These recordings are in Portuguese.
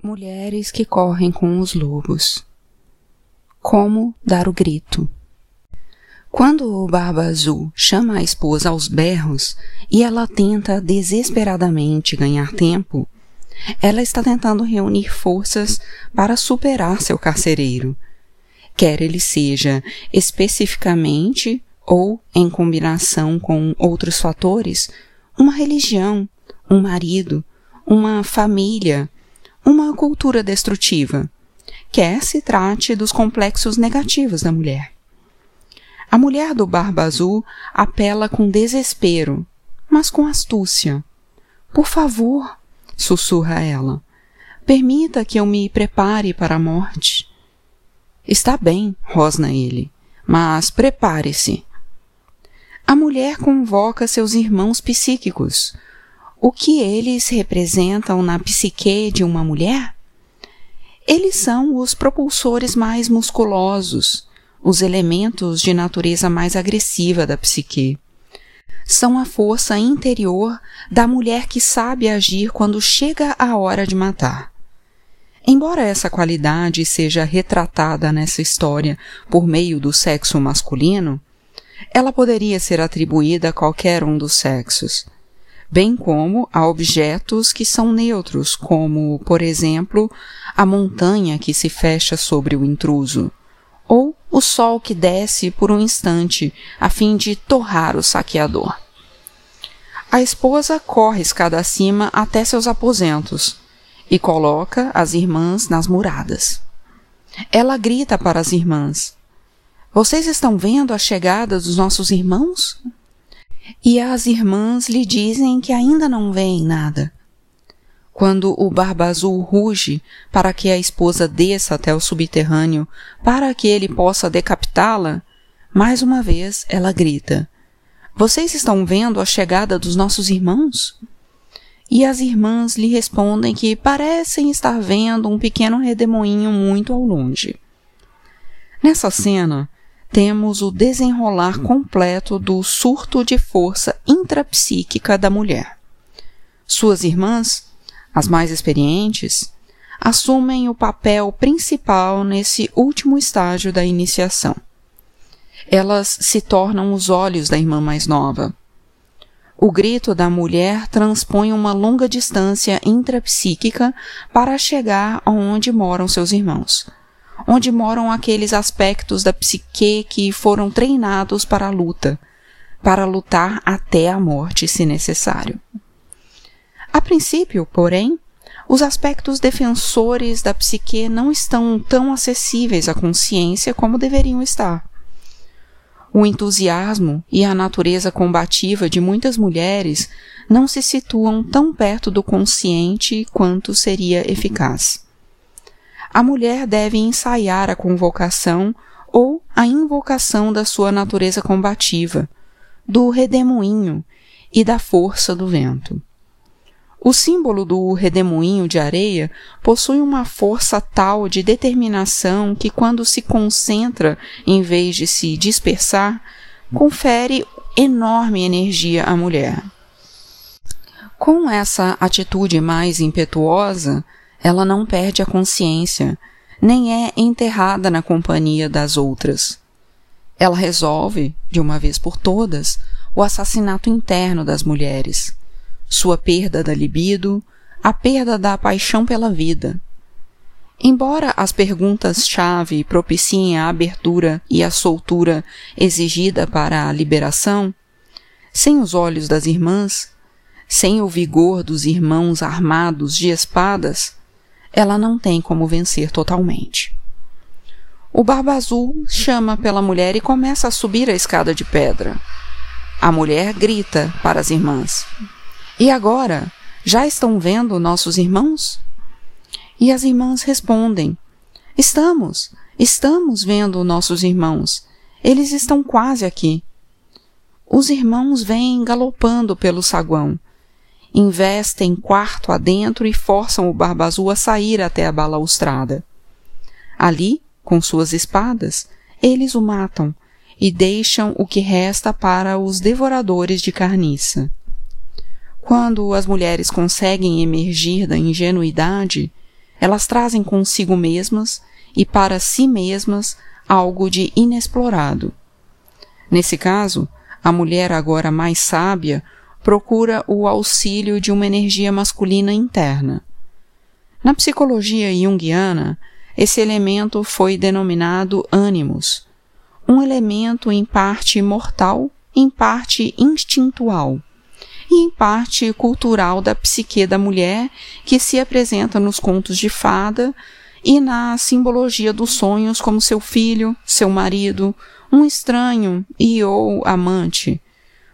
Mulheres que correm com os lobos. Como dar o grito? Quando o Barba Azul chama a esposa aos berros e ela tenta desesperadamente ganhar tempo, ela está tentando reunir forças para superar seu carcereiro, quer ele seja especificamente ou em combinação com outros fatores, uma religião, um marido, uma família, uma cultura destrutiva, quer se trate dos complexos negativos da mulher. A mulher do Barba Azul apela com desespero, mas com astúcia. Por favor, sussurra ela, permita que eu me prepare para a morte. Está bem, rosna ele, mas prepare-se. A mulher convoca seus irmãos psíquicos, o que eles representam na psique de uma mulher? Eles são os propulsores mais musculosos, os elementos de natureza mais agressiva da psique. São a força interior da mulher que sabe agir quando chega a hora de matar. Embora essa qualidade seja retratada nessa história por meio do sexo masculino, ela poderia ser atribuída a qualquer um dos sexos bem como a objetos que são neutros, como, por exemplo, a montanha que se fecha sobre o intruso, ou o sol que desce por um instante a fim de torrar o saqueador. A esposa corre escada acima até seus aposentos e coloca as irmãs nas muradas. Ela grita para as irmãs: Vocês estão vendo a chegada dos nossos irmãos? E as irmãs lhe dizem que ainda não veem nada. Quando o Barba Azul ruge para que a esposa desça até o subterrâneo para que ele possa decapitá-la, mais uma vez ela grita: Vocês estão vendo a chegada dos nossos irmãos? E as irmãs lhe respondem que parecem estar vendo um pequeno redemoinho muito ao longe. Nessa cena, temos o desenrolar completo do surto de força intrapsíquica da mulher. Suas irmãs, as mais experientes, assumem o papel principal nesse último estágio da iniciação. Elas se tornam os olhos da irmã mais nova. O grito da mulher transpõe uma longa distância intrapsíquica para chegar aonde moram seus irmãos onde moram aqueles aspectos da psique que foram treinados para a luta, para lutar até a morte, se necessário. A princípio, porém, os aspectos defensores da psique não estão tão acessíveis à consciência como deveriam estar. O entusiasmo e a natureza combativa de muitas mulheres não se situam tão perto do consciente quanto seria eficaz a mulher deve ensaiar a convocação ou a invocação da sua natureza combativa, do redemoinho e da força do vento. O símbolo do redemoinho de areia possui uma força tal de determinação que, quando se concentra em vez de se dispersar, confere enorme energia à mulher. Com essa atitude mais impetuosa, ela não perde a consciência, nem é enterrada na companhia das outras. Ela resolve, de uma vez por todas, o assassinato interno das mulheres, sua perda da libido, a perda da paixão pela vida. Embora as perguntas-chave propiciem a abertura e a soltura exigida para a liberação, sem os olhos das irmãs, sem o vigor dos irmãos armados de espadas, ela não tem como vencer totalmente. O Barba Azul chama pela mulher e começa a subir a escada de pedra. A mulher grita para as irmãs: E agora? Já estão vendo nossos irmãos? E as irmãs respondem: Estamos, estamos vendo nossos irmãos. Eles estão quase aqui. Os irmãos vêm galopando pelo saguão investem quarto adentro e forçam o Barba Azul a sair até a balaustrada. Ali, com suas espadas, eles o matam e deixam o que resta para os devoradores de carniça. Quando as mulheres conseguem emergir da ingenuidade, elas trazem consigo mesmas e para si mesmas algo de inexplorado. Nesse caso, a mulher agora mais sábia procura o auxílio de uma energia masculina interna. Na psicologia junguiana, esse elemento foi denominado ânimos, um elemento em parte mortal, em parte instintual e em parte cultural da psique da mulher que se apresenta nos contos de fada e na simbologia dos sonhos como seu filho, seu marido, um estranho e ou amante,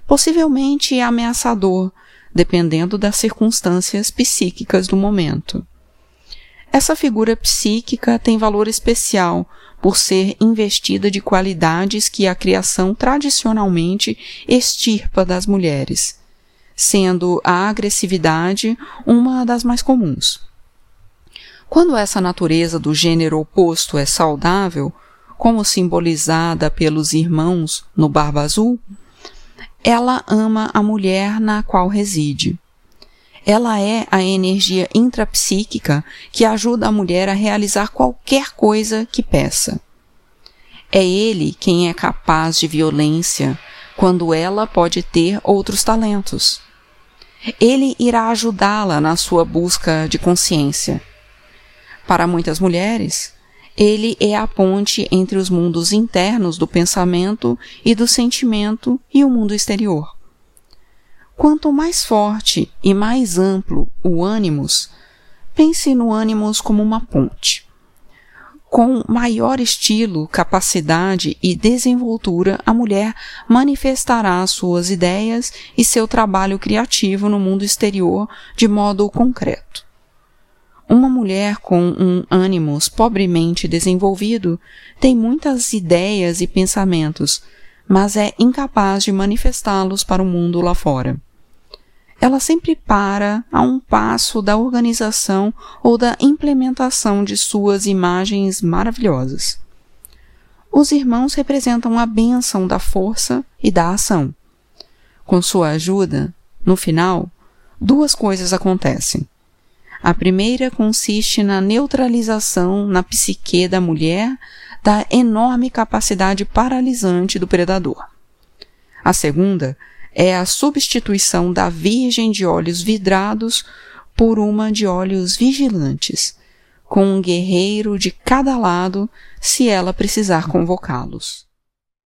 possivelmente ameaçador, dependendo das circunstâncias psíquicas do momento. Essa figura psíquica tem valor especial por ser investida de qualidades que a criação tradicionalmente extirpa das mulheres, sendo a agressividade uma das mais comuns. Quando essa natureza do gênero oposto é saudável, como simbolizada pelos irmãos no Barba Azul, ela ama a mulher na qual reside. Ela é a energia intrapsíquica que ajuda a mulher a realizar qualquer coisa que peça. É ele quem é capaz de violência quando ela pode ter outros talentos. Ele irá ajudá-la na sua busca de consciência. Para muitas mulheres, ele é a ponte entre os mundos internos do pensamento e do sentimento e o mundo exterior. Quanto mais forte e mais amplo o ânimos, pense no ânimos como uma ponte. Com maior estilo, capacidade e desenvoltura, a mulher manifestará suas ideias e seu trabalho criativo no mundo exterior de modo concreto. Uma mulher com um ânimos pobremente desenvolvido tem muitas ideias e pensamentos, mas é incapaz de manifestá-los para o mundo lá fora. Ela sempre para a um passo da organização ou da implementação de suas imagens maravilhosas. Os irmãos representam a bênção da força e da ação. Com sua ajuda, no final, duas coisas acontecem. A primeira consiste na neutralização na psique da mulher da enorme capacidade paralisante do predador. A segunda é a substituição da virgem de olhos vidrados por uma de olhos vigilantes, com um guerreiro de cada lado se ela precisar convocá-los.